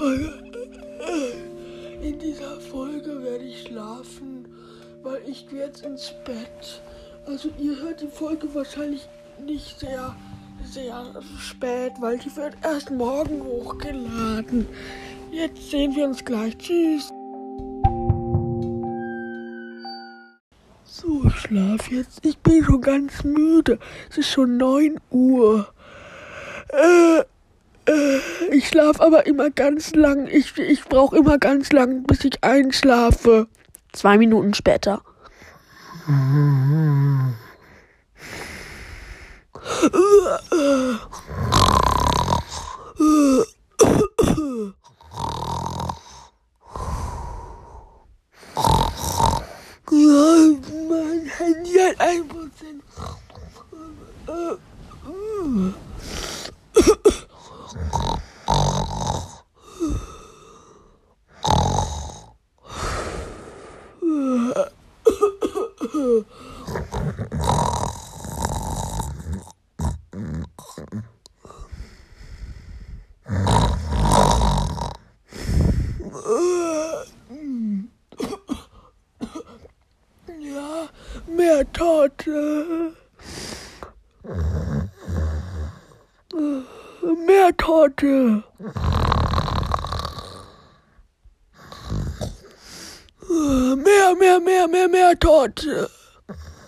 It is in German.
Folge. In dieser Folge werde ich schlafen, weil ich gehe jetzt ins Bett. Also ihr hört die Folge wahrscheinlich nicht sehr, sehr spät, weil die wird erst morgen hochgeladen. Jetzt sehen wir uns gleich. Tschüss. So, ich schlaf jetzt. Ich bin schon ganz müde. Es ist schon 9 Uhr. Ich schlaf aber immer ganz lang. Ich, ich brauche immer ganz lang, bis ich einschlafe. Zwei Minuten später. Mein Handy hat 嗯嗯嗯嗯嗯嗯嗯嗯嗯嗯嗯女儿没有 you